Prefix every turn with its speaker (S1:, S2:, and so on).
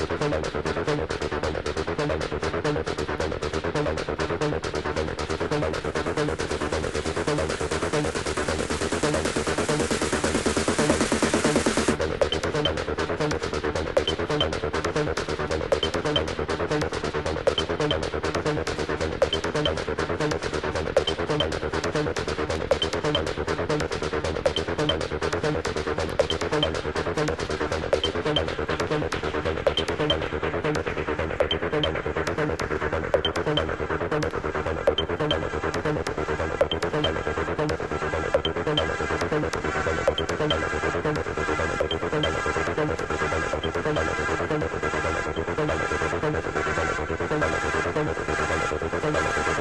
S1: ちょっと待っ
S2: て。